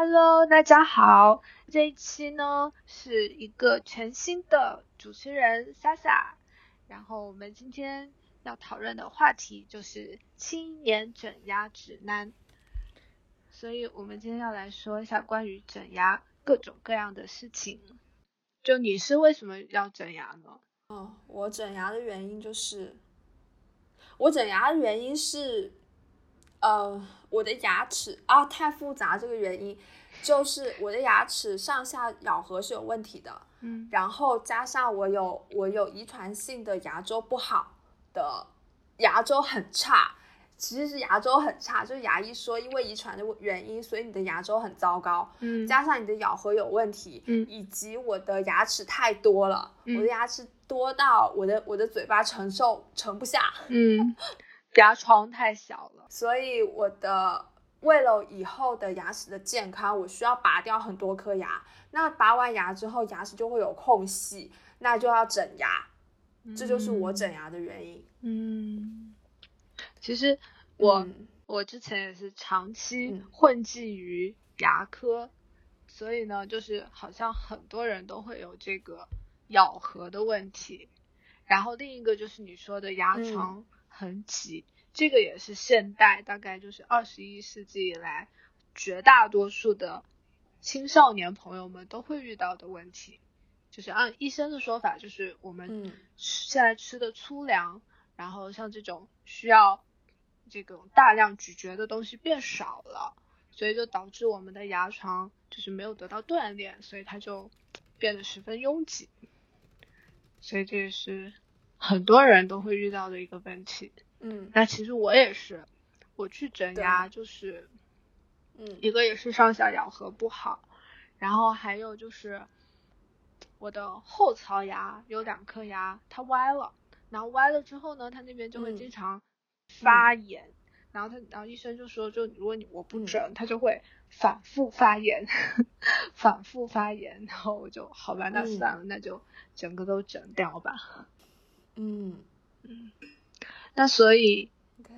Hello，大家好，这一期呢是一个全新的主持人 Sasa，然后我们今天要讨论的话题就是青年整牙指南，所以我们今天要来说一下关于整牙各种各样的事情。就你是为什么要整牙呢？哦，我整牙的原因就是，我整牙的原因是，呃，我的牙齿啊太复杂，这个原因就是我的牙齿上下咬合是有问题的，嗯。然后加上我有我有遗传性的牙周不好的牙周很差，其实是牙周很差，就是牙医说因为遗传的原因，所以你的牙周很糟糕，嗯。加上你的咬合有问题，嗯。以及我的牙齿太多了，嗯。我的牙齿多到我的我的嘴巴承受盛不下，嗯，牙床太小了。所以我的为了以后的牙齿的健康，我需要拔掉很多颗牙。那拔完牙之后，牙齿就会有空隙，那就要整牙，这就是我整牙的原因。嗯，其实我、嗯我之前也是长期嗯混迹于牙科，所以呢，就是好像很多人都会有这个咬合的问题。然后另一个就是你说的牙嗯床很挤，这个也是现代大概就是二十一世纪以来绝大多数的青少年朋友们都会遇到的问题。就是按医生的说法，就是我们现在吃的粗粮，然后像这种需要这种大量咀嚼的东西变少了，所以就导致我们的牙床就是没有得到锻炼，所以它就变得十分拥挤。所以这也是很多人都会遇到的一个问题。嗯。那其实我也是，我去整牙就是嗯。一个也是上下咬合不好，然后还有就是我的后槽牙有两颗牙它歪了，然后歪了之后呢，它那边就会嗯。经常发炎，然后他然后医生就说，就如果你我不嗯。整，它就会反复发炎，反复发炎，然后我就好吧，那嗯。算了，那就整个都整掉吧。嗯。嗯。那所以，OK，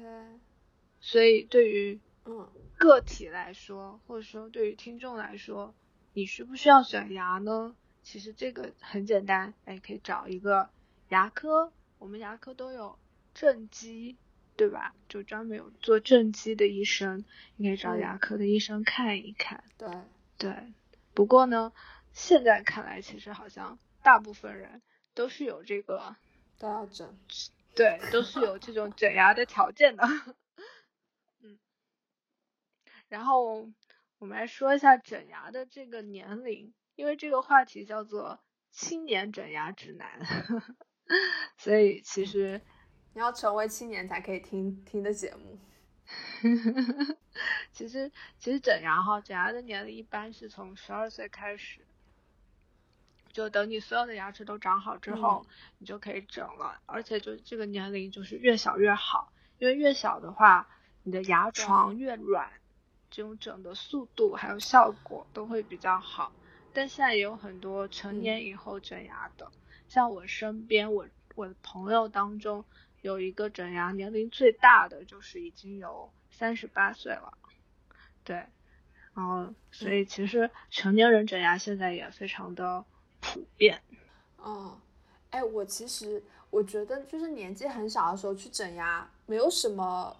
所以对于嗯。个体来说，或者说对于听众来说，你需不需要选牙呢？其实这个很简单，哎，可以找一个牙科，我们牙科都有正畸，对吧？就专门有做正畸的医生，你可以找嗯牙科的医生看一看。对，对，不过呢，现在看来，其实好像大部分人都是有这个，都要整。对，都是有这种整牙的条件的。嗯，然后我们来说一下整牙的这个年龄，因为这个话题叫做青年整牙指南，所以其实你要成为青年才可以听听的节目。其实其实整牙哈，整牙的年龄一般是从十二岁开始，就等你所有的牙齿都长好之后，你就可以整了。而且就这个年龄就是越小越好，因为越小的话，你的牙床越软，这种整的速度还有效果都会比较好。但现在也有很多成年以后整牙的，像我身边我我的朋友当中有一个整牙年龄最大的，就是已经有三十八岁了，对，然后所以其实成年人整牙现在也非常的普遍，哦，哎，我其实我觉得就是年纪很小的时候去整牙，没有什么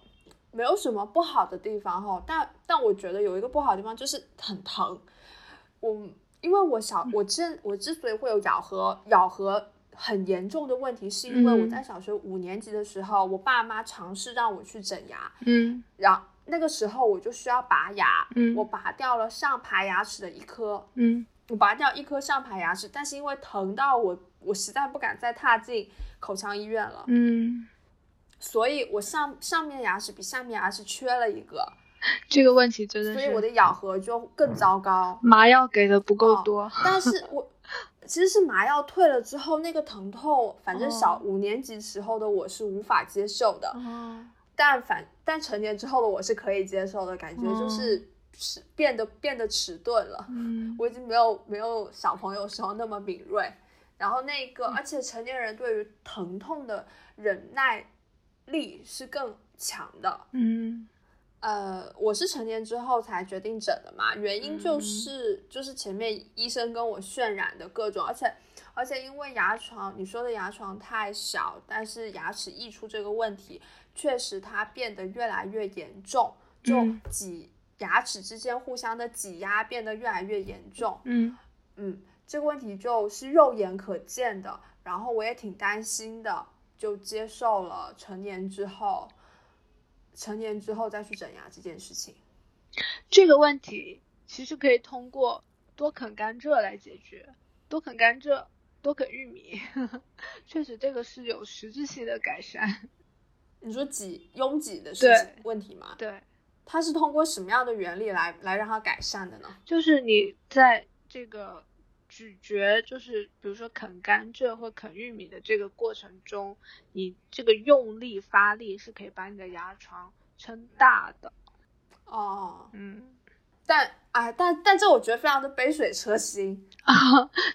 没有什么不好的地方哈，但但我觉得有一个不好的地方就是很疼。我因为我小我之我之所以会有咬合咬合很严重的问题，是因为我嗯。在小学五年级的时候，我爸妈尝试让我去整牙，嗯。然后那个时候我就需要拔牙，嗯。我拔掉了上排牙齿的一颗，嗯我拔掉一颗上排牙齿，但是因为疼到我，我实在不敢再踏进口腔医院了，嗯，所以我上上面牙齿比下面牙齿缺了一个，这个问题真的是所以我的咬合就更糟糕。麻药给的不够哦多，但是我 其实是麻药退了之后，那个疼痛，反正小哦五年级时候的我是无法接受的，哦，但反但成年之后的我是可以接受的，感觉就是是变得变得迟钝了。嗯。我已经没有没有小朋友时候那么敏锐，然后那个，而且成年人对于疼痛的忍耐力是更强的，嗯。呃，我是成年之后才决定整的嘛，原因就是就是前面医生跟我渲染的各种，而且而且因为牙床你说的牙床太小，但是牙齿溢出这个问题，确实它变得越来越严重，就挤牙齿之间互相的挤压变得越来越严重。嗯嗯，这个问题就是肉眼可见的，然后我也挺担心的，就接受了成年之后。成年之后再去整牙这件事情，这个问题其实可以通过多啃甘蔗来解决。多啃甘蔗，多啃玉米，确实这个是有实质性的改善。你说挤拥挤的事情问题吗？对，它是通过什么样的原理来来让它改善的呢？就是你在这个咀嚼，就是比如说啃甘蔗或啃玉米的这个过程中，你这个用力发力是可以把你的牙床撑大的。哦，嗯，但哎，但但这我觉得非常的杯水车薪 啊，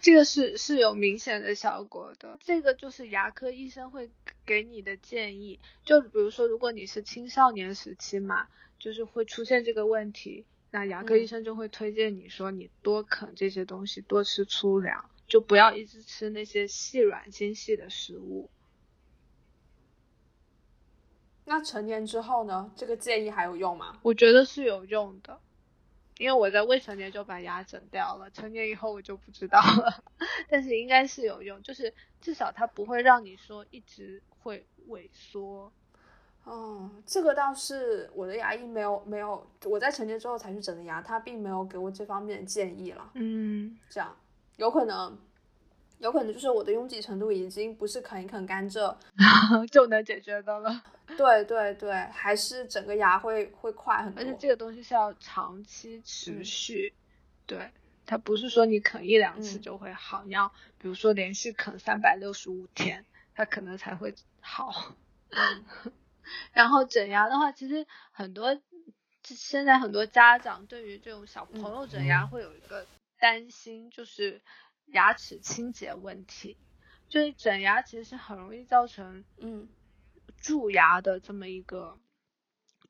这个是是有明显的效果的。这个就是牙科医生会给你的建议，就比如说如果你是青少年时期嘛，就是会出现这个问题。那牙科医生就会推荐你说，你多啃这些东西，多吃粗粮，就不要一直吃那些细软精细的食物。那成年之后呢？这个建议还有用吗？我觉得是有用的，因为我在未成年就把牙整掉了，成年以后我就不知道了。但是应该是有用，就是至少它不会让你说一直会萎缩。哦，这个倒是我的牙医没有没有，我在成年之后才去整的牙，他并没有给我这方面的建议了。嗯，这样有可能，有可能就是我的拥挤程度已经不是啃一啃甘蔗 就能解决的了。对对对，还是整个牙会会快很多。而且这个东西是要长期持续，对，它不是说你啃一两次就会好，你要比如说连续啃三百六十五天，它可能才会好。然后整牙的话，其实很多现在很多家长对于这种小朋友整牙会有一个担心，就是牙齿清洁问题。就是整牙其实是很容易造成嗯蛀牙的这么一个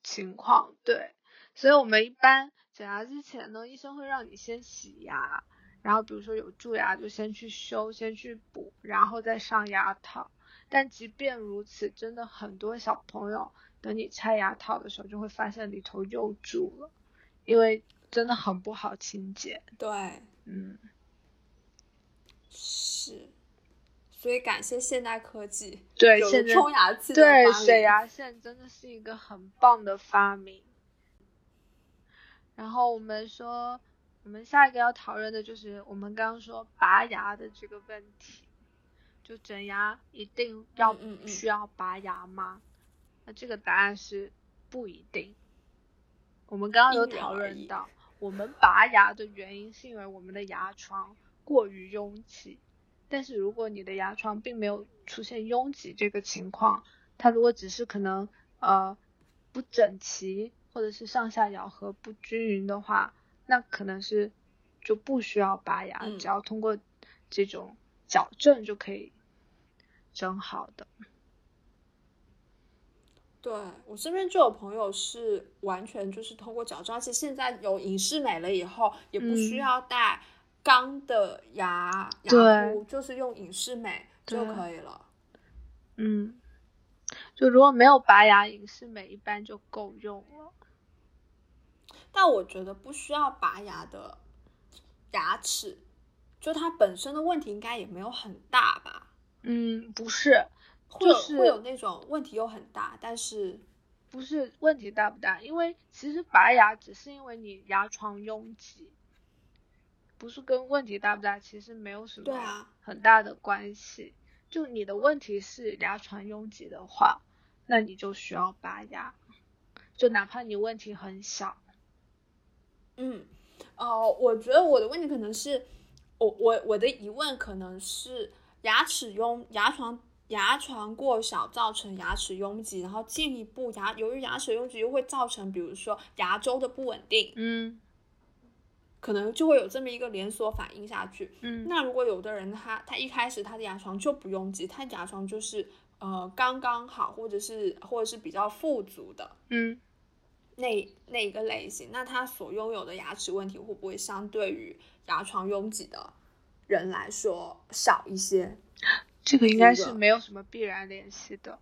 情况，对。所以我们一般整牙之前呢，医生会让你先洗牙，然后比如说有蛀牙就先去修，先去补，然后再上牙套。但即便如此，真的很多小朋友等你拆牙套的时候，就会发现里头又蛀了，因为真的很不好清洁。对，嗯，是，所以感谢现代科技，对，现在冲牙器，对，水牙线真的是一个很棒的发明。然后我们说，我们下一个要讨论的就是我们刚刚说拔牙的这个问题。就整牙一定要需要拔牙吗？那这个答案是不一定。我们刚刚有讨论到，我们拔牙的原因是因为我们的牙床过于拥挤。但是如果你的牙床并没有出现拥挤这个情况，它如果只是可能呃不整齐或者是上下咬合不均匀的话，那可能是就不需要拔牙，只要通过这种矫正就可以。整好的，对我身边就有朋友是完全就是通过矫正，而且现在有隐适美了以后，也不需要戴钢的牙牙箍，就是用隐适美就可以了。嗯，就如果没有拔牙，隐适美一般就够用了。但我觉得不需要拔牙的牙齿，就它本身的问题应该也没有很大吧。嗯，不是，就是会有那种问题又很大，但是不是问题大不大？因为其实拔牙只是因为你牙床拥挤，不是跟问题大不大其实没有什么很大的关系。就你的问题是牙床拥挤的话，那你就需要拔牙，就哪怕你问题很小。嗯，哦，我觉得我的问题可能是，我我我的疑问可能是。牙齿拥牙床牙床过小造成牙齿拥挤，然后进一步牙由于牙齿拥挤又会造成比如说牙周的不稳定，嗯，可能就会有这么一个连锁反应下去。嗯，那如果有的人他他一开始他的牙床就不拥挤，他牙床就是呃刚刚好，或者是或者是比较富足的，嗯，那那一个类型，那他所拥有的牙齿问题会不会相对于牙床拥挤的人来说少一些？这个应该是没有什么必然联系的。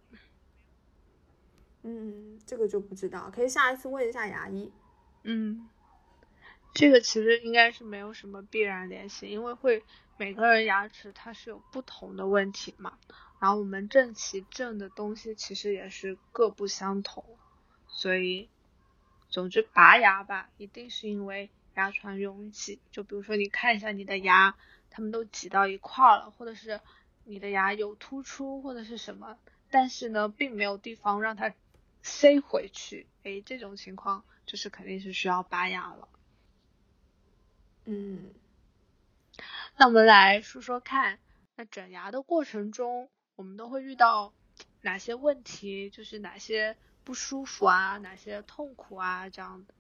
嗯，这个就不知道，可以下一次问一下牙医。嗯，这个其实应该是没有什么必然联系，因为会每个人牙齿它是有不同的问题嘛。然后我们正畸正的东西其实也是各不相同，所以总之拔牙吧，一定是因为牙床拥挤。就比如说你看一下你的牙，他们都挤到一块儿了，或者是。你的牙有突出或者是什么，但是呢，并没有地方让它塞回去，哎，这种情况就是肯定是需要拔牙了。嗯，那我们来说说看，那整牙的过程中，我们都会遇到哪些问题？就是哪些不舒服啊，哪些痛苦啊，这样的。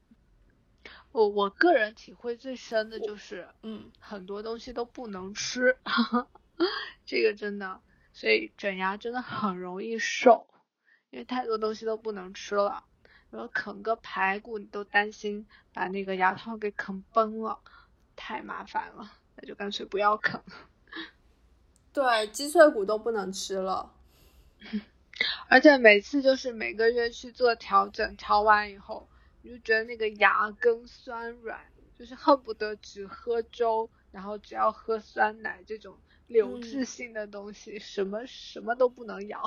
我我个人体会最深的就是，嗯，很多东西都不能吃。这个真的，所以整牙真的很容易瘦，因为太多东西都不能吃了。然后啃个排骨，你都担心把那个牙套给啃崩了，太麻烦了，那就干脆不要啃。对，鸡脆骨都不能吃了。而且每次就是每个月去做调整，调完以后，你就觉得那个牙根酸软，就是恨不得只喝粥，然后只要喝酸奶这种。流质性的东西，什么什么都不能咬。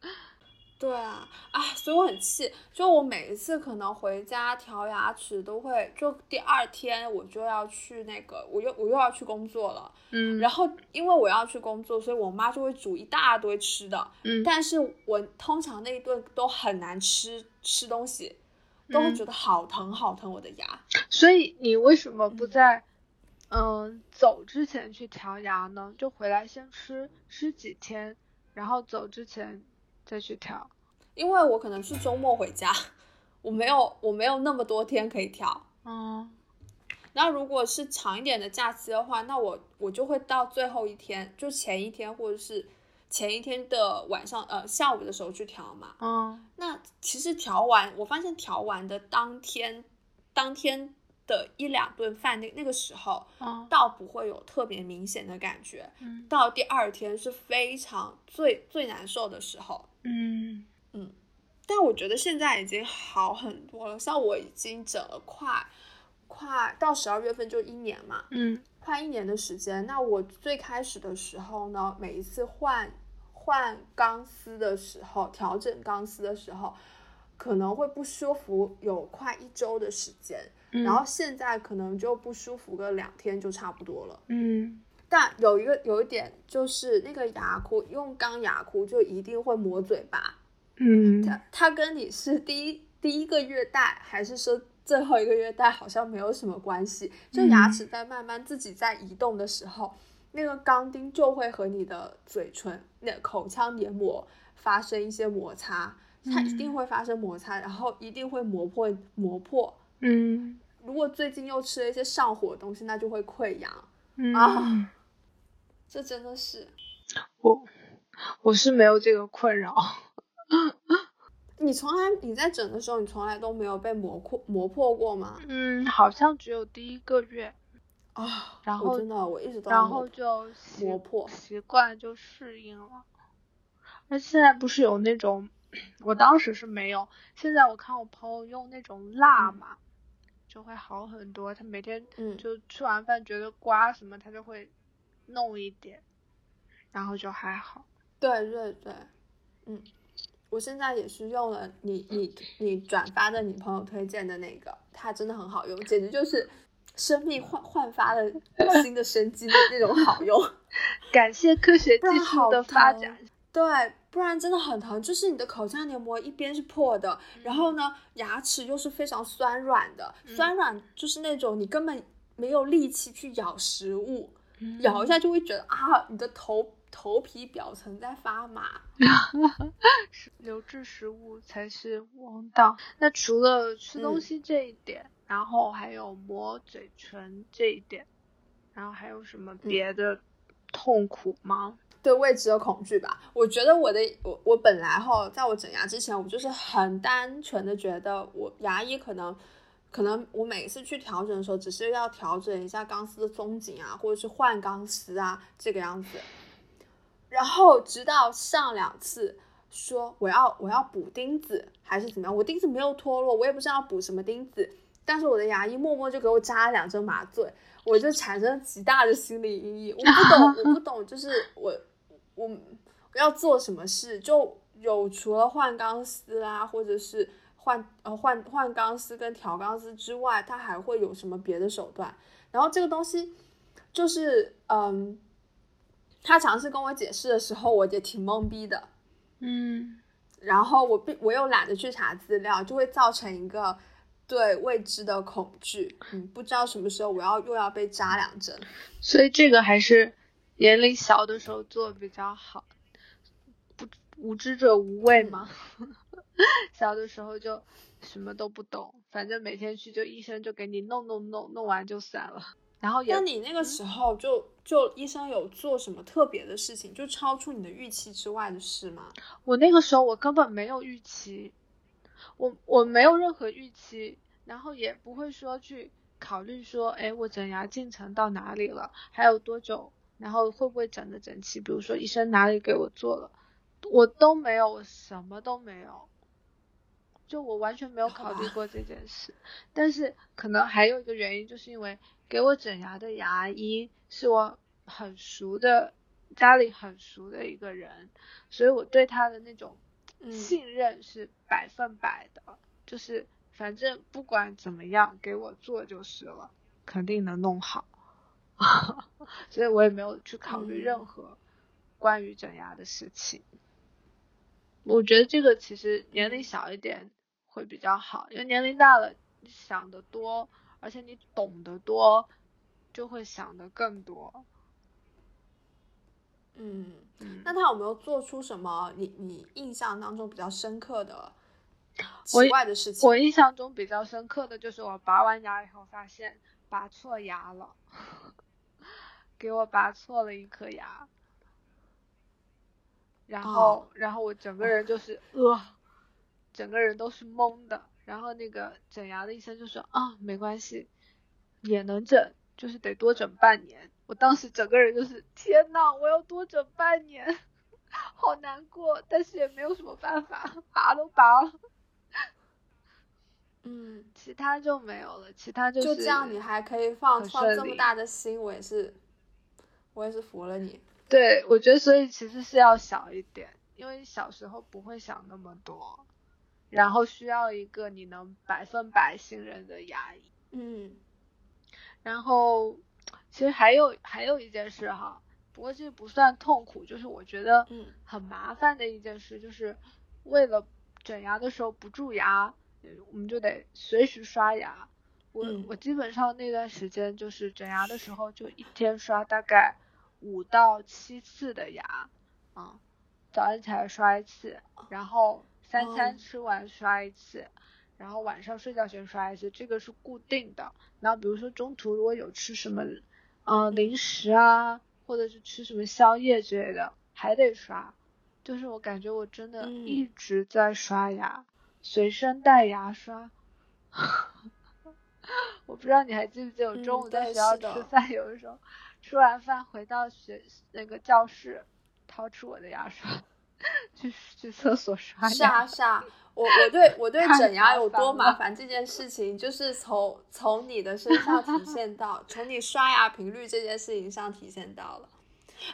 对啊，啊，所以我很气。就我每一次可能回家调牙齿，都会就第二天我就要去那个，我又我又要去工作了。嗯。然后因为我要去工作，所以我妈就会煮一大堆吃的。嗯。但是我通常那一顿都很难吃吃东西，都会觉得好疼好疼我的牙。所以你为什么不在？嗯，走之前去调牙呢，就回来先吃吃几天，然后走之前再去调。因为我可能是周末回家，我没有我没有那么多天可以调。嗯，那如果是长一点的假期的话，那我我就会到最后一天，就前一天或者是前一天的晚上呃下午的时候去调嘛。嗯，那其实调完，我发现调完的当天当天。的一两顿饭，那那个时候，倒不会有特别明显的感觉。嗯，到第二天是非常最最难受的时候。嗯嗯，但我觉得现在已经好很多了。像我已经整了快快到十二月份就一年嘛，嗯，快一年的时间。那我最开始的时候呢，每一次换换钢丝的时候，调整钢丝的时候，可能会不舒服有快一周的时间。然后现在可能就不舒服个两天就差不多了。嗯，但有一个有一点就是那个牙箍用钢牙箍就一定会磨嘴巴。嗯，它它跟你是第一第一个月戴还是说最后一个月戴好像没有什么关系。就牙齿在慢慢自己在移动的时候，那个钢钉就会和你的嘴唇那口腔黏膜发生一些摩擦，它一定会发生摩擦，然后一定会磨破磨破。嗯。如果最近又吃了一些上火的东西，那就会溃疡啊！这真的是我，我是没有这个困扰。你从来你在整的时候，你从来都没有被磨破磨破过吗？嗯，好像只有第一个月啊。然后真的我一直都然后就磨破习惯就适应了。那现在不是有那种，我当时是没有，现在我看我朋友用那种蜡嘛。就会好很多。他每天就吃完饭觉得刮什么，他就会弄一点，然后就还好。对对对，嗯，我现在也是用了你你你转发的你朋友推荐的那个，它真的很好用，简直就是生命焕焕发了新的生机的那种好用。感谢科学技术的发展。对。不然真的很疼，就是你的口腔黏膜一边是破的，然后呢，牙齿又是非常酸软的，酸软就是那种你根本没有力气去咬食物，咬一下就会觉得啊，你的头头皮表层在发麻。留置食物才是王道。那除了吃东西这一点，然后还有磨嘴唇这一点，然后还有什么别的痛苦吗？对未知的恐惧吧。我觉得我的我我本来哈，在我整牙之前，我就是很单纯的觉得我牙医可能可能我每次去调整的时候，只是要调整一下钢丝的松紧啊，或者是换钢丝啊这个样子。然后直到上两次说我要我要补钉子还是怎么样，我钉子没有脱落，我也不知道补什么钉子，但是我的牙医默默就给我扎了两针麻醉，我就产生极大的心理阴影。我不懂，我不懂，就是我我我要做什么事，就有除了换钢丝啊，或者是换呃换换钢丝跟调钢丝之外，它还会有什么别的手段？然后这个东西就是嗯。他尝试跟我解释的时候，我也挺懵逼的，嗯，然后我并我又懒得去查资料，就会造成一个对未知的恐惧，嗯，不知道什么时候我要又要被扎两针，所以这个还是年龄小的时候做比较好，不无知者无畏嘛，小的时候就什么都不懂，反正每天去就医生就给你弄弄弄，弄完就散了。然后，那你那个时候就就医生有做什么特别的事情，就超出你的预期之外的事吗？我那个时候我根本没有预期，我我没有任何预期，然后也不会说去考虑说，哎，我整牙进程到哪里了，还有多久，然后会不会整的整齐？比如说医生哪里给我做了，我都没有，我什么都没有，就我完全没有考虑过这件事。但是可能还有一个原因，就是因为。给我整牙的牙医是我很熟的，家里很熟的一个人，所以我对他的那种信任是百分百的，就是反正不管怎么样给我做就是了，肯定能弄好，所以我也没有去考虑任何关于整牙的事情。我觉得这个其实年龄小一点会比较好，因为年龄大了你想的多。而且你懂得多，就会想的更多。嗯，那他有没有做出什么你你印象当中比较深刻的奇怪的事情？我印象中比较深刻的就是我拔完牙以后发现拔错牙了，给我拔错了一颗牙，然后然后我整个人就是呃，整个人都是懵的。然后那个整牙的医生就说啊，没关系，也能整，就是得多整半年。我当时整个人就是天呐，我要多整半年，好难过，但是也没有什么办法，拔都拔了。嗯，其他就没有了，其他就是就这样，你还可以放放这么大的心，我也是，我也是服了你。对，我觉得所以其实是要小一点，因为小时候不会想那么多。然后需要一个你能百分百信任的牙医。嗯，然后其实还有还有一件事哈，不过这不算痛苦，就是我觉得很麻烦的一件事，就是为了整牙的时候不蛀牙，我们就得随时刷牙。我我基本上那段时间就是整牙的时候，就一天刷大概五到七次的牙，啊，早上起来刷一次，然后。三餐吃完刷一次，然后晚上睡觉前刷一次，这个是固定的。然后比如说中途如果有吃什么，嗯，零食啊，或者是吃什么宵夜之类的，还得刷。就是我感觉我真的一直在刷牙，随身带牙刷。我不知道你还记不记得我中午在学校吃饭，有的时候吃完饭回到学那个教室，掏出我的牙刷。去去厕所刷牙。是啊是啊，我我对我对 整牙有多麻烦这件事情，就是从从你的身上体 现到，从你刷牙频率这件事情上体现到了。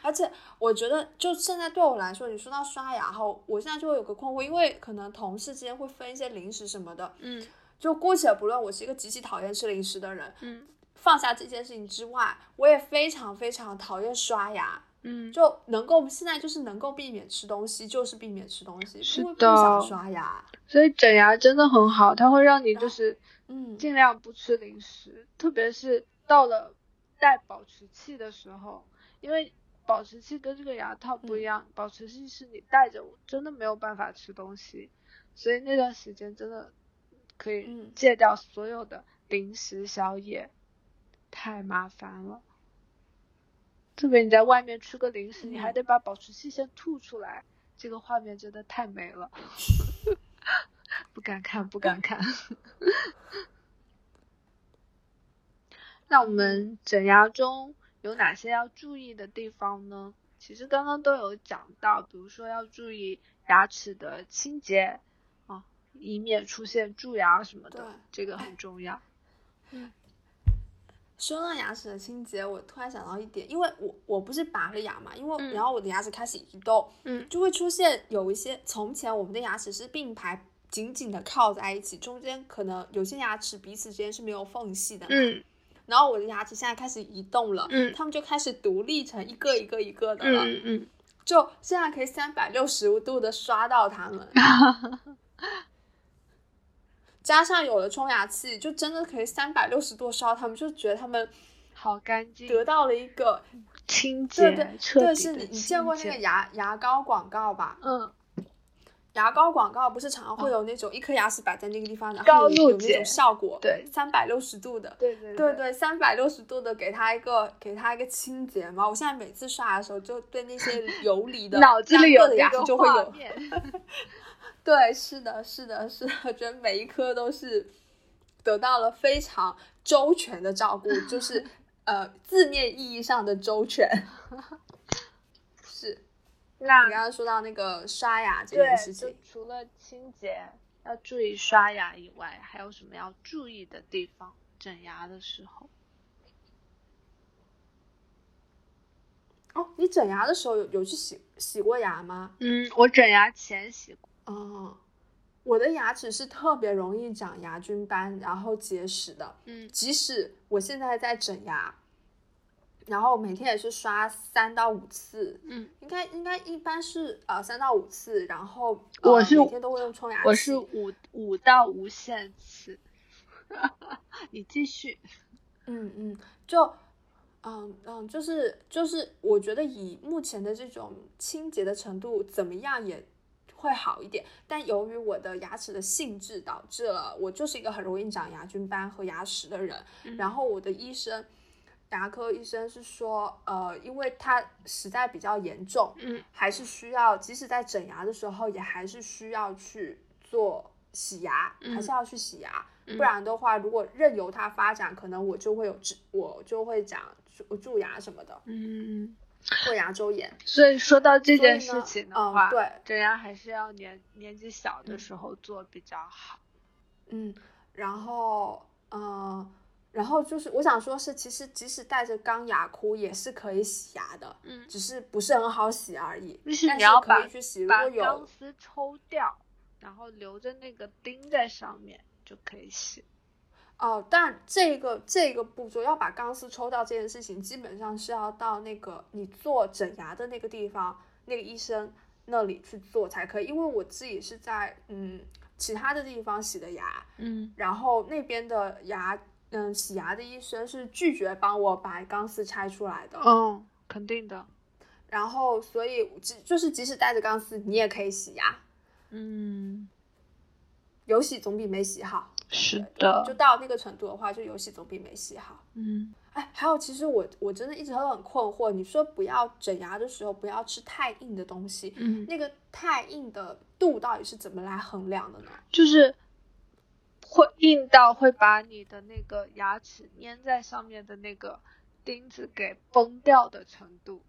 而且我觉得，就现在对我来说，你说到刷牙后，我现在就会有个困惑，因为可能同事之间会分一些零食什么的，嗯，就姑且不论，我是一个极其讨厌吃零食的人，嗯，放下这件事情之外，我也非常非常讨厌刷牙。嗯，就能够现在就是能够避免吃东西，就是避免吃东西，是的，不想刷牙。所以整牙真的很好，它会让你就是嗯尽量不吃零食，特别是到了带保持器的时候，因为保持器跟这个牙套不一样，保持器是你戴着真的没有办法吃东西，所以那段时间真的可以戒掉所有的零食宵夜，太麻烦了。特别你在外面吃个零食，你还嗯。得把保持器先吐出来，这个画面真的太美了，不敢看，不敢看。那我们整牙中有哪些要注意的地方呢？其实刚刚都有讲到，比如说要注意牙齿的清洁啊，以免出现蛀牙什么的对，这个很重要。嗯说到牙齿的清洁，我突然想到一点，因为我我不是拔了牙嘛，因为、嗯然后我的牙齿开始移动，嗯就会出现有一些从前我们的牙齿是并排紧紧的靠在一起，中间可能有些牙齿彼此之间是没有缝隙的，嗯然后我的牙齿现在开始移动了，嗯它们就开始独立成一个一个一个的了，嗯嗯就现在可以三百六十度的刷到它们。加上有了冲牙器，就真的可以三百六十度刷他们，就觉得他们好干净，得到了一个清洁，对对是你你见过那个牙牙膏广告吧？嗯牙膏广告不是常常会有那种一颗牙齿摆在那个地方，然后有有那种效果，对三百六十度的，对对对对，三百六十度的给它一个给它一个清洁嘛。我现在每次刷牙的时候，就对那些游离的 脑子里有的牙那个齿就会有，对，是的，是的，是的，我觉得每一颗都是得到了非常周全的照顾，就是呃字面意义上的周全。是那你刚刚说到那个刷牙这件，事就情，除了清洁要注意刷牙以外，还有什么要注意的地方？整牙的时候，哦，你整牙的时候有有去洗洗过牙吗？嗯，我整牙前洗过，哦，我的牙齿是特别容易长牙菌斑，然后结石的。嗯即使我现在在整牙，然后每天也是刷三到五次，嗯，应该应该一般是呃三到五次，然后、呃、我是每天都会用冲牙器。我是五五到无限次，你继续，嗯嗯，就嗯嗯，就是就是，我觉得以目前的这种清洁的程度，怎么样也会好一点。但由于我的牙齿的性质，导致了我就是一个很容易长牙菌斑和牙石的人。嗯然后我的医生，牙科医生是说，呃，因为它实在比较严重，嗯还是需要，即使在整牙的时候，也还是需要去做洗牙，还是要去洗牙。嗯不然的话，如果任由它发展，可能我就会有蛀，我就会长蛀蛀牙什么的，嗯，或牙周炎。所以说到这件事情的嗯话，对整牙还是要年年纪小的时候做比较好。嗯，然后，嗯、然后就是我想说是，其实即使带着钢牙箍也是可以洗牙的，嗯，只是不是很好洗而已。就是但可你要把以去洗，如把果有钢丝抽掉，然后留着那个钉在上面就可以洗。哦，但这个这个步骤要把钢丝抽掉这件事情，基本上是要到那个你做整牙的那个地方，那个医生那里去做才可以。因为我自己是在嗯其他的地方洗的牙，嗯然后那边的牙嗯洗牙的医生是拒绝帮我把钢丝拆出来的。嗯，肯定的。然后所以即就是即使带着钢丝，你也可以洗牙，嗯，有洗总比没洗好。是的就。到那个程度的话，就有洗总比没洗好。嗯哎，还有，其实我我真的一直都很困惑。你说不要整牙的时候不要吃太硬的东西，嗯，那个太硬的度到底是怎么来衡量的呢？就是会硬到会把你的那个牙齿粘在上面的那个钉子给崩掉的程度。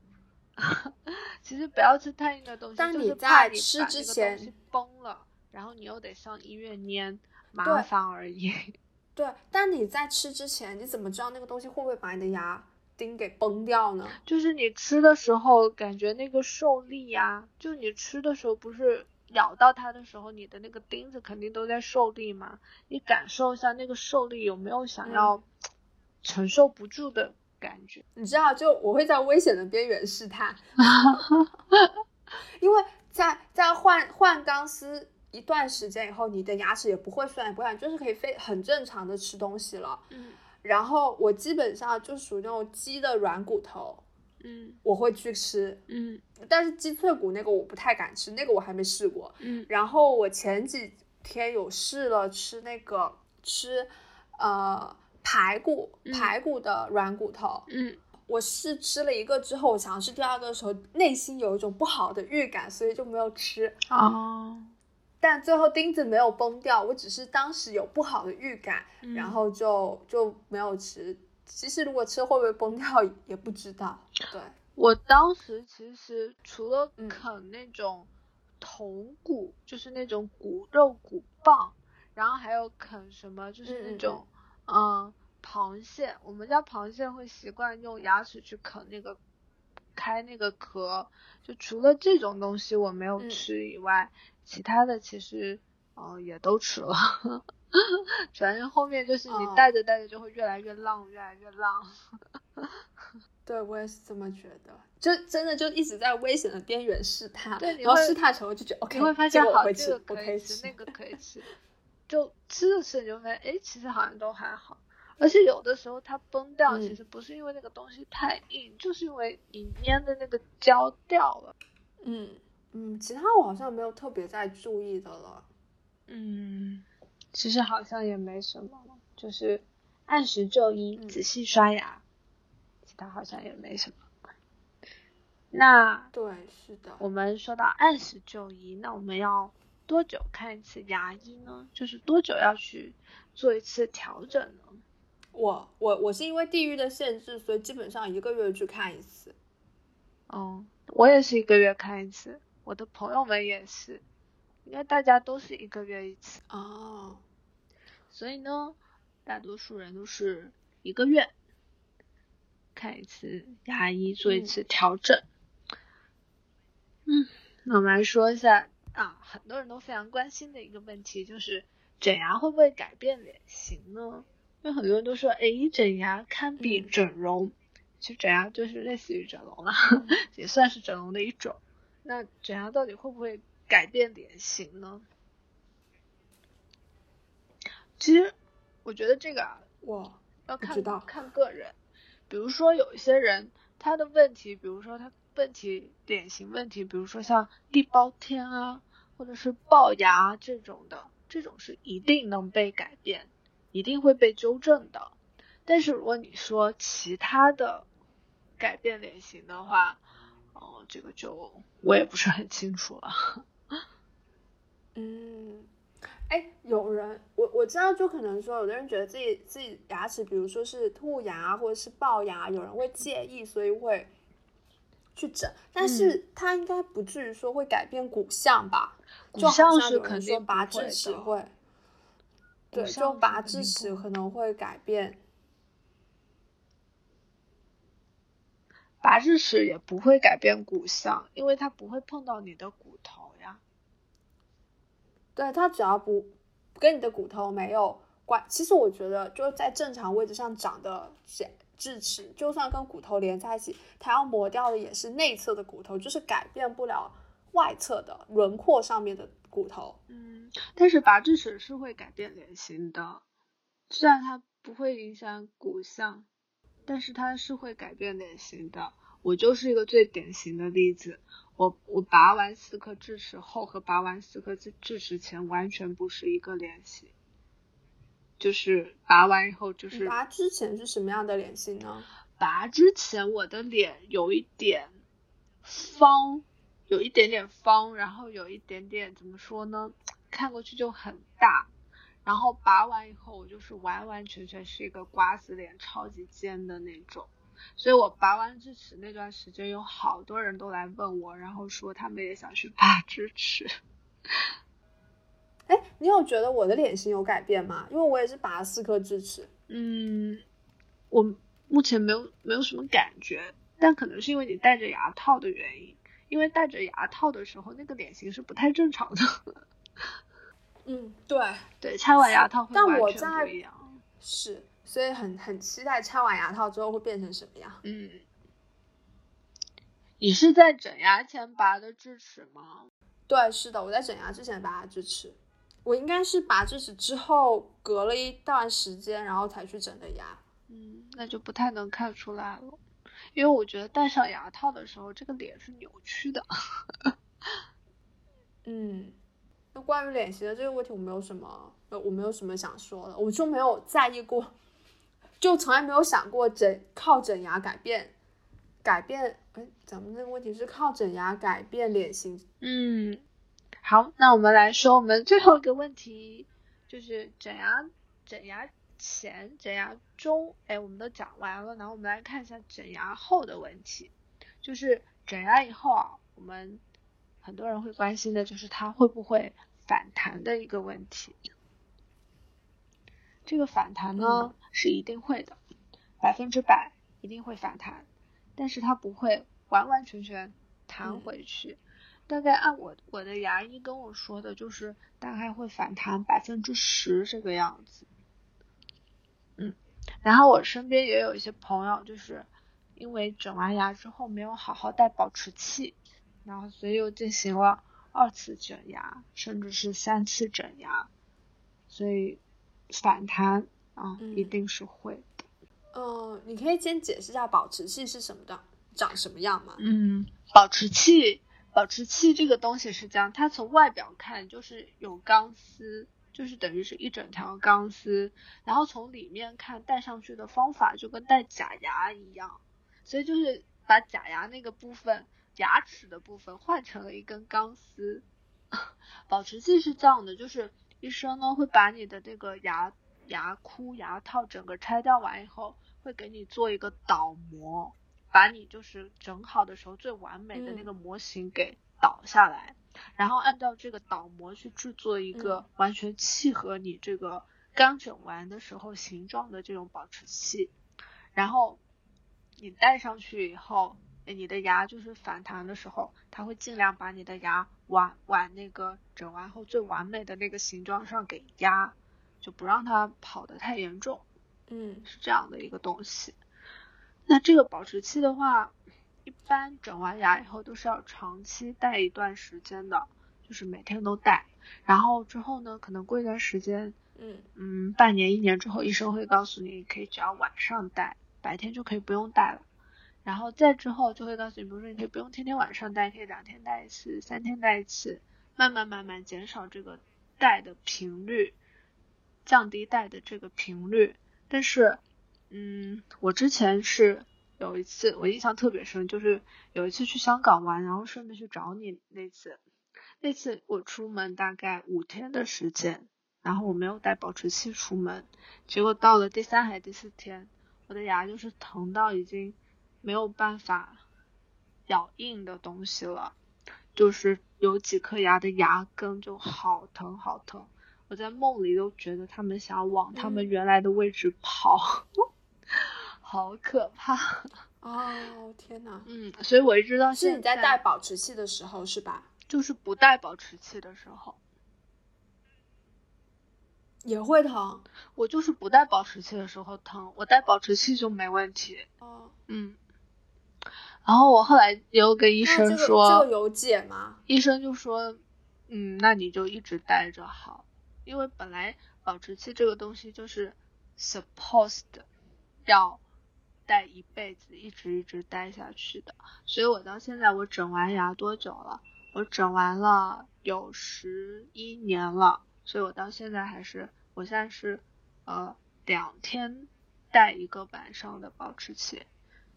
其实不要吃太硬的东西，当你在吃之前崩了，然后你又得上医院粘，麻烦而已。对，但你在吃之前，你怎么知道那个东西会不会把你的牙钉给崩掉呢？就是你吃的时候，感觉那个受力呀、就你吃的时候不是咬到它的时候，你的那个钉子肯定都在受力嘛，你感受一下那个受力有没有想嗯要承受不住的感觉。你知道，就我会在危险的边缘试探，因为在在换换钢丝一段时间以后，你的牙齿也不会酸也不会烂，就是可以非很正常的吃东西了。嗯然后我基本上就属于那种鸡的软骨头，嗯我会去吃，嗯但是鸡脆骨那个我不太敢吃，那个我还没试过。嗯然后我前几天有试了吃那个吃呃排骨嗯排骨的软骨头，嗯我试吃了一个之后，我想试第二个的时候，内心有一种不好的预感，所以就没有吃。哦，但最后钉子没有崩掉，我只是当时有不好的预感，然嗯后就就没有吃。其实如果吃会不会崩掉也不知道。对，我当时其实除了嗯啃那种头骨，就是那种骨肉骨棒，然后还有啃什么，就是那种嗯螃蟹。我们家螃蟹会习惯用牙齿去啃那个开那个壳，就除了这种东西我没有嗯吃以外，其他的其实嗯、呃也都吃了。反正后面就是你哦带着带着就会越来越浪，越来越浪。对我也是这么觉得，就真的就一直在危险的边缘试探，对然后试探成我就觉得 OK，你会发现好，这个我可以吃，那。个可以吃，就吃着吃着你就发现，哎，其实好像都还好。而且有的时候它崩掉，嗯其实不是因为那个东西太硬，就是因为你粘的那个胶掉了。嗯嗯，其他我好像没有特别在注意的了。嗯，其实好像也没什么，就是按时就医，嗯仔细刷牙，其他好像也没什么。那对，是的，我们说到按时就医，那我们要多久看一次牙医呢？就是多久要去做一次调整呢？我我我是因为地域的限制，所以基本上一个月去看一次。哦，我也是一个月看一次，我的朋友们也是，应该大家都是一个月一次。哦，所以呢，大多数人都是一个月看一次牙医，做一嗯次调整。嗯，那我们来说一下啊，很多人都非常关心的一个问题，就是整牙会不会改变脸型呢？因为很多人都说，哎，整牙堪比嗯整容，其实整牙就是类似于整容了，也算是整容的一种。那整牙到底会不会改变脸型呢？其实我觉得这个啊，我要看不知道看个人。比如说有一些人他的问题，比如说他问题脸型问题，比如说像地包天啊，或者是龅牙这种的，这种是一定能被改变，一定会被纠正的。但是如果你说其他的改变脸型的话，哦，这个就我也不是很清楚了。嗯，哎，有人我我知道，就可能说，有的人觉得自己自己牙齿，比如说是兔牙或者是龅牙，有人会介意，所以会去整，但是它应该不至于说会改变骨相吧？骨相是像有人说拔智齿会，对，就拔智齿可能会改变。拔智齿也不会改变骨相，因为它不会碰到你的骨头呀。对，它只要不跟你的骨头没有关，其实我觉得就是在正常位置上长的智智齿，就算跟骨头连在一起，它要磨掉的也是内侧的骨头，就是改变不了外侧的轮廓上面的骨头。嗯，但是拔智齿是会改变脸型的，虽然它不会影响骨相，但是它是会改变脸型的。我就是一个最典型的例子，我我拔完四颗智齿后和拔完四颗智智齿前完全不是一个脸型，就是拔完以后就是拔之前是什么样的脸型呢？拔之前我的脸有一点方，有一点点方，然后有一点点怎么说呢？看过去就很大。然后拔完以后，我就是完完全全是一个瓜子脸，超级尖的那种。所以我拔完智齿那段时间，有好多人都来问我，然后说他们也想去拔智齿。哎，你有觉得我的脸型有改变吗？因为我也是拔了四颗智齿。嗯，我目前没有没有什么感觉，但可能是因为你戴着牙套的原因。因为戴着牙套的时候，那个脸型是不太正常的。嗯，对，对，拆完牙套会但完全不一样。是，所以很很期待拆完牙套之后会变成什么样。嗯，你是在整牙前拔的智齿吗？对，是的，我在整牙之前拔的智齿，我应该是拔智齿之后隔了一段时间，然后才去整的牙。嗯，那就不太能看出来了，因为我觉得戴上牙套的时候，这个脸是扭曲的。嗯，那关于脸型的这个问题，我没有什么，呃我没有什么想说的，我就没有在意过，就从来没有想过整靠整牙改变改变，哎，咱们这个问题是靠整牙改变脸型。嗯，好，那我们来说我们最后一个问题，就是整牙，整牙前、整牙中，哎，我们都讲完了，然后我们来看一下整牙后的问题，就是整牙以后啊，我们很多人会关心的就是它会不会反弹的一个问题。这个反弹呢是一定会的，百分之百一定会反弹。但是它不会完完全全弹回去，大概按我我的牙医跟我说的，就是大概会反弹百分之十这个样子。嗯，然后我身边也有一些朋友，就是因为整完牙之后没有好好戴保持器，然后所以又进行了二次整牙，甚至是三次整牙，所以反弹啊一定是会。嗯，你可以先解释一下保持器是什么的，长什么样吗？嗯，保持器，保持器这个东西是这样，它从外表看就是有钢丝，就是等于是一整条钢丝，然后从里面看戴上去的方法就跟戴假牙一样，所以就是把假牙那个部分，牙齿的部分换成了一根钢丝。保持器是这样的，就是医生呢会把你的这个牙。牙箍、牙套整个拆掉完以后，会给你做一个倒模，把你就是整好的时候最完美的那个模型给倒下来，然后按照这个倒模去制作一个完全契合你这个刚整完的时候形状的这种保持器，然后你戴上去以后，你的牙就是反弹的时候，它会尽量把你的牙往往那个整完后最完美的那个形状上给压。就不让它跑得太严重，嗯，是这样的一个东西。那这个保持期的话，一般整完牙以后都是要长期戴一段时间的，就是每天都戴。然后之后呢，可能过一段时间，嗯嗯，半年一年之后，医生会告诉你，可以只要晚上戴，白天就可以不用戴了。然后再之后就会告诉你，比如说你可以不用天天晚上戴，可以两天戴一次，三天戴一次，慢慢慢慢减少这个戴的频率。降低戴的这个频率，但是，嗯，我之前是有一次我印象特别深，就是有一次去香港玩，然后顺便去找你那次，那次我出门大概五天的时间，然后我没有带保持器出门，结果到了第三还第四天，我的牙就是疼到已经没有办法咬硬的东西了，就是有几颗牙的牙根就好疼好疼。我在梦里都觉得他们想往他们原来的位置跑，好可怕！哦，天哪！嗯，所以我一直到现在是你在戴保持器的时候是吧？就是不戴保持器的时候也会疼。我就是不戴保持器的时候疼，我戴保持器就没问题。哦，嗯。然后我后来也有跟医生说，这个有解吗？医生就说，嗯，那你就一直戴着好。因为本来保持器这个东西就是 supposed 要戴一辈子，一直一直戴下去的，所以我到现在我整完牙多久了？我整完了有十一年了，所以我到现在还是，我现在是呃两天戴一个晚上的保持器，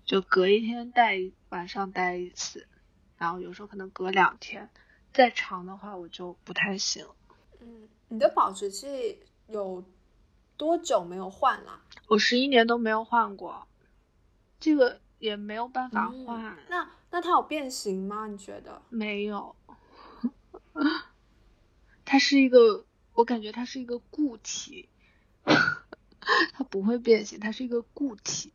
就隔一天戴晚上戴一次，然后有时候可能隔两天，再长的话我就不太行。嗯。你的保持器有多久没有换了？我十一年都没有换过，这个也没有办法换。那那它有变形吗？你觉得？没有，它是一个，我感觉它是一个固体，它不会变形，它是一个固体。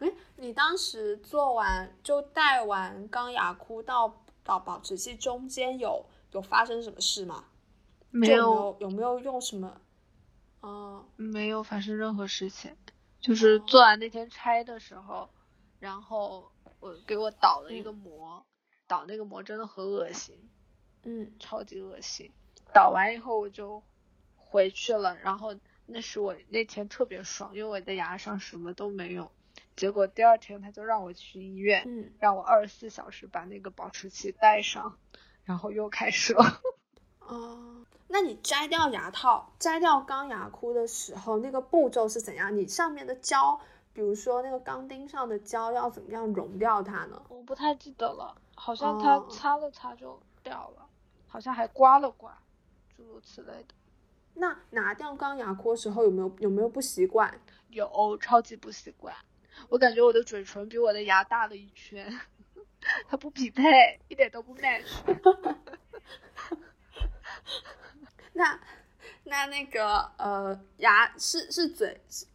哎，你当时做完就戴完钢牙箍到到保持器中间有有发生什么事吗？没有有没有用什么？哦，没有发生任何事情，就是做完那天拆的时候，然后我给我倒了一个膜，倒那个膜真的很恶心，嗯，超级恶心。倒完以后我就回去了，然后那是我那天特别爽，因为我的牙上什么都没有。结果第二天他就让我去医院，嗯，让我二十四小时把那个保持器戴上，然后又开始了。哦。那你摘掉牙套、摘掉钢牙箍的时候，那个步骤是怎样？你上面的胶比如说那个钢钉上的胶要怎么样溶掉它呢？我不太记得了，好像它哦擦了擦就掉了，好像还刮了刮，诸如此类的。那拿掉钢牙箍的时候有没有有没有不习惯？有超级不习惯，我感觉我的嘴唇比我的牙大了一圈，它不匹配，一点都不 match。那那那个呃牙是是嘴，是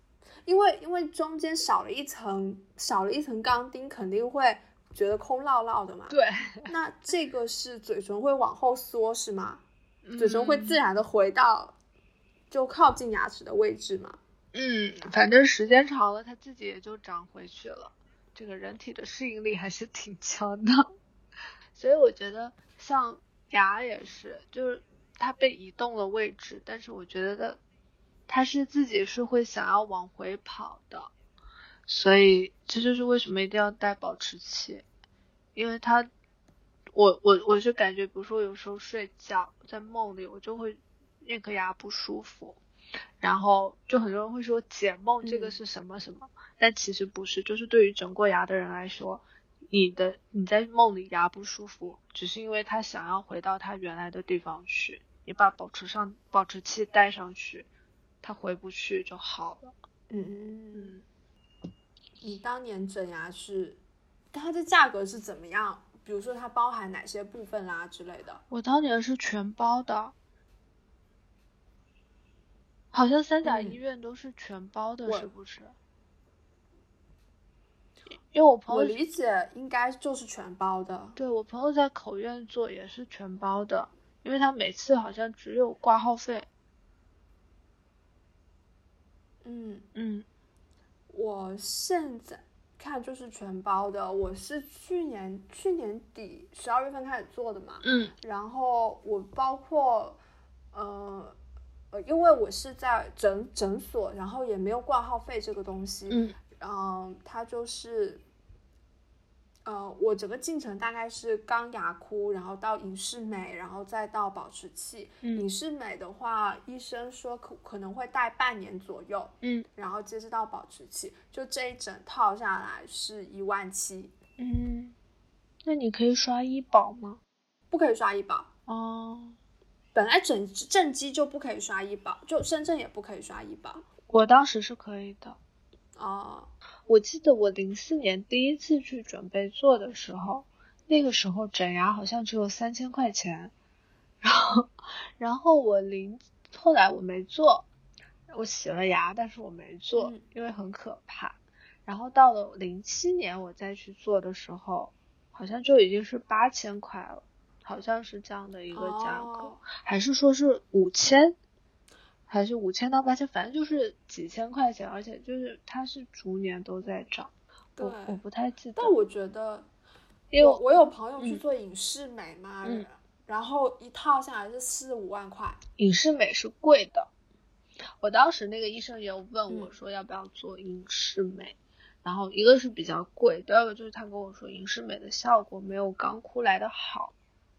因为因为中间少了一层少了一层钢钉，肯定会觉得空落落的嘛。对，那这个是嘴唇会往后缩是吗？嘴唇会自然。然的回到就靠近牙齿的位置吗？嗯，反正时间长了，它自己也就长回去了。这个人体的适应力还是挺强的，所以我觉得像牙也是，就是它被移动了位置，但是我觉得的它是自己是会想要往回跑的，所以这就是为什么一定要戴保持器，因为它，我我我是感觉，比如说有时候睡觉在梦里，我就会那颗牙不舒服。然后就很多人会说解梦这个嗯是什么什么，但其实不是，就是对于整过牙的人来说，你的你在梦里牙不舒服，只是因为他想要回到他原来的地方去，你把保持上保持器带上去，他回不去就好了。嗯，嗯，你当年整牙是它的价格是怎么样？比如说它包含哪些部分啦之类的？我当年是全包的，好像三甲嗯医院都是全包的，我是不是？因为我朋友我理解应该就是全包的。对我朋友在口院做也是全包的，因为他每次好像只有挂号费。嗯，嗯我现在看就是全包的。我是去年去年底十二月份开始做的嘛，嗯然后我包括呃呃，因为我是在诊诊所，然后也没有挂号费这个东西，嗯嗯，它就是，呃，我整个进程大概是刚牙箍，然后到隐适美，然后再到保持器。隐嗯适美的话，医生说可可能会戴半年左右，嗯然后接着到保持器，就这一整套下来是一万七，嗯，那你可以刷医保吗？不可以刷医保。哦，本来整正畸就不可以刷医保，就深圳也不可以刷医保。我当时是可以的。哦，我记得我零四年第一次去准备做的时候，那个时候整牙好像只有三千块钱，然后然后我零后来我没做，我洗了牙，但是我没做，嗯因为很可怕。然后到了零七年我再去做的时候，好像就已经是八千块了，好像是这样的一个价格，哦还是说是五千？还是五千到八千，反正就是几千块钱，而且就是它是逐年都在涨。我对我不太记得，但我觉得因为我我有朋友去嗯做影视美嘛，嗯然后一套下来是四五万块。影视美是贵的。我当时那个医生也有问我嗯说要不要做影视美，然后一个是比较贵，第二个就是他跟我说影视美的效果没有钢箍来的好，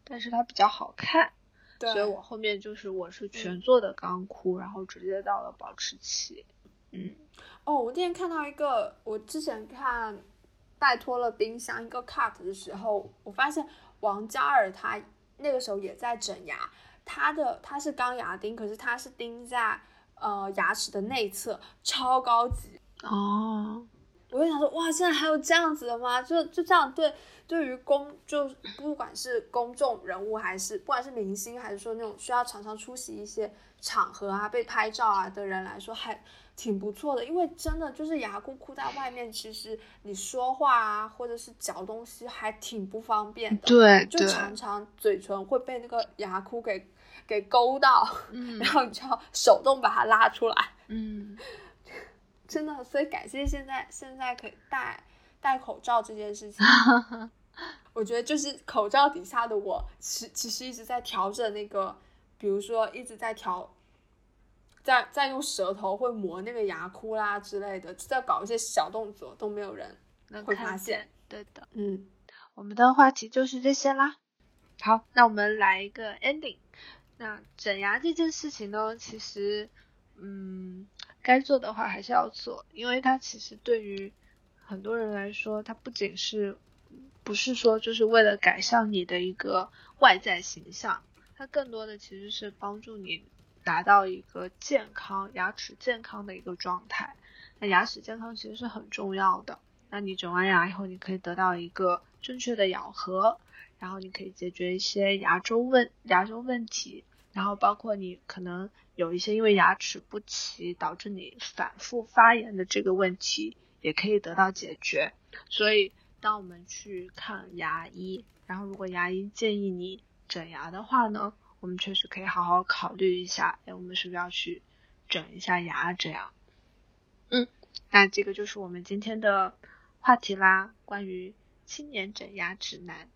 但是它比较好看，对，所以我后面就是我是全做的钢箍，然后直接到了保持期。嗯哦，我那天看到一个，我之前看拜托了冰箱一个 cut 的时候，我发现王嘉尔他那个时候也在整牙，他的他是钢牙钉，可是他是钉在呃牙齿的内侧，超高级。哦，我就想说，哇，现在还有这样子的吗？就就这样对，对于公就不管是公众人物，还是不管是明星，还是说那种需要常常出席一些场合啊、被拍照啊的人来说，还挺不错的。因为真的就是牙箍箍在外面，其实你说话啊，或者是嚼东西还挺不方便的。就对就，常常嘴唇会被那个牙箍给给勾到，嗯然后你就要手动把它拉出来。嗯 真的，所以感谢现在现在可以戴戴口罩这件事情。我觉得就是口罩底下的我，其其实一直在调整那个，比如说一直在调，在在用舌头会磨那个牙箍啦之类的，在搞一些小动作，都没有人。能会发现，对的。嗯，我们的话题就是这些啦。好，那我们来一个 ending。那整牙这件事情呢，其实，嗯，该做的话还是要做，因为它其实对于很多人来说，它不仅是不是说就是为了改善你的一个外在形象，它更多的其实是帮助你达到一个健康牙齿健康的一个状态。那牙齿健康其实是很重要的。那你整完牙以后，你可以得到一个正确的咬合，然后你可以解决一些牙周问牙周问题，然后包括你可能。有一些因为牙齿不齐导致你反复发炎的这个问题也可以得到解决。所以，当我们去看牙医，然后如果牙医建议你整牙的话呢，我们确实可以好好考虑一下，哎，我们是不是要去整一下牙？这样，嗯，那这个就是我们今天的话题啦，关于青年整牙指南。